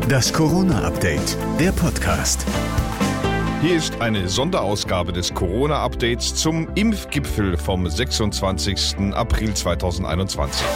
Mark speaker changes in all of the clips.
Speaker 1: Das Corona-Update, der Podcast.
Speaker 2: Hier ist eine Sonderausgabe des Corona-Updates zum Impfgipfel vom 26. April 2021.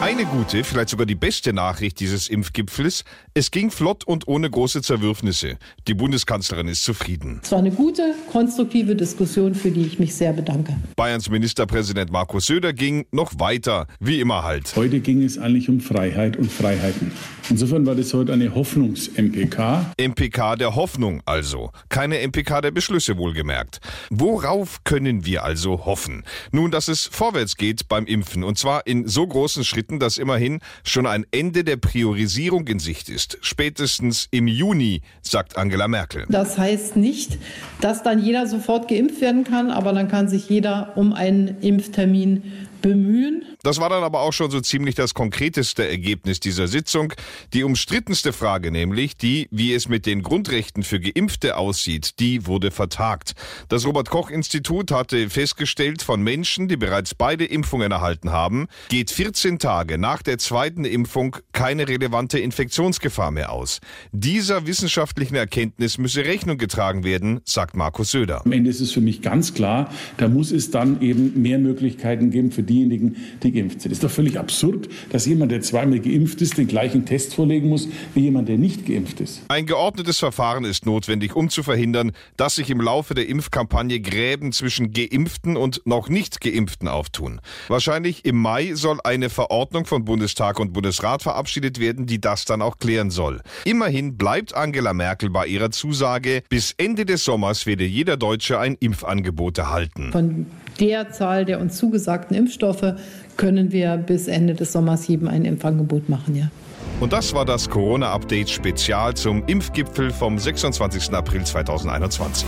Speaker 2: Eine gute, vielleicht sogar die beste Nachricht dieses Impfgipfels. Es ging flott und ohne große Zerwürfnisse. Die Bundeskanzlerin ist zufrieden.
Speaker 3: Es war eine gute, konstruktive Diskussion, für die ich mich sehr bedanke.
Speaker 2: Bayerns Ministerpräsident Markus Söder ging noch weiter, wie immer halt.
Speaker 4: Heute ging es eigentlich um Freiheit und Freiheiten. Insofern war das heute eine Hoffnungs-MPK.
Speaker 2: MPK der Hoffnung also, keine MPK der Beschlüsse wohlgemerkt. Worauf können wir also hoffen? Nun, dass es vorwärts geht beim Impfen und zwar in so großen Schritten, berichten, dass immerhin schon ein Ende der Priorisierung in Sicht ist. Spätestens im Juni, sagt Angela Merkel.
Speaker 3: Das heißt nicht, dass dann jeder sofort geimpft werden kann, aber dann kann sich jeder um einen Impftermin bemühen.
Speaker 2: Das war dann aber auch schon so ziemlich das konkreteste Ergebnis dieser Sitzung. Die umstrittenste Frage nämlich, die, wie es mit den Grundrechten für Geimpfte aussieht, die wurde vertagt. Das Robert Koch Institut hatte festgestellt, von Menschen, die bereits beide Impfungen erhalten haben, geht 14 Tage nach der zweiten Impfung keine relevante Infektionsgefahr mehr aus. Dieser wissenschaftlichen Erkenntnis müsse Rechnung getragen werden, sagt Markus Söder.
Speaker 4: Am Ende ist es für mich ganz klar, da muss es dann eben mehr Möglichkeiten geben für diejenigen, die geimpft sind. Es ist doch völlig absurd, dass jemand, der zweimal geimpft ist, den gleichen Test vorlegen muss wie jemand, der nicht geimpft ist.
Speaker 2: Ein geordnetes Verfahren ist notwendig, um zu verhindern, dass sich im Laufe der Impfkampagne Gräben zwischen Geimpften und noch nicht Geimpften auftun. Wahrscheinlich im Mai soll eine Verordnung von Bundestag und Bundesrat verabschiedet werden, die das dann auch klären soll. Immerhin bleibt Angela Merkel bei ihrer Zusage, bis Ende des Sommers werde jeder Deutsche ein Impfangebot erhalten.
Speaker 3: Von der Zahl der uns zugesagten Impfstoffe können wir bis Ende des Sommers jedem ein Impfangebot machen, ja.
Speaker 2: Und das war das Corona-Update Spezial zum Impfgipfel vom 26. April 2021.